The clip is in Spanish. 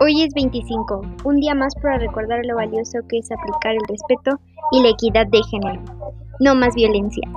Hoy es 25, un día más para recordar lo valioso que es aplicar el respeto y la equidad de género. No más violencia.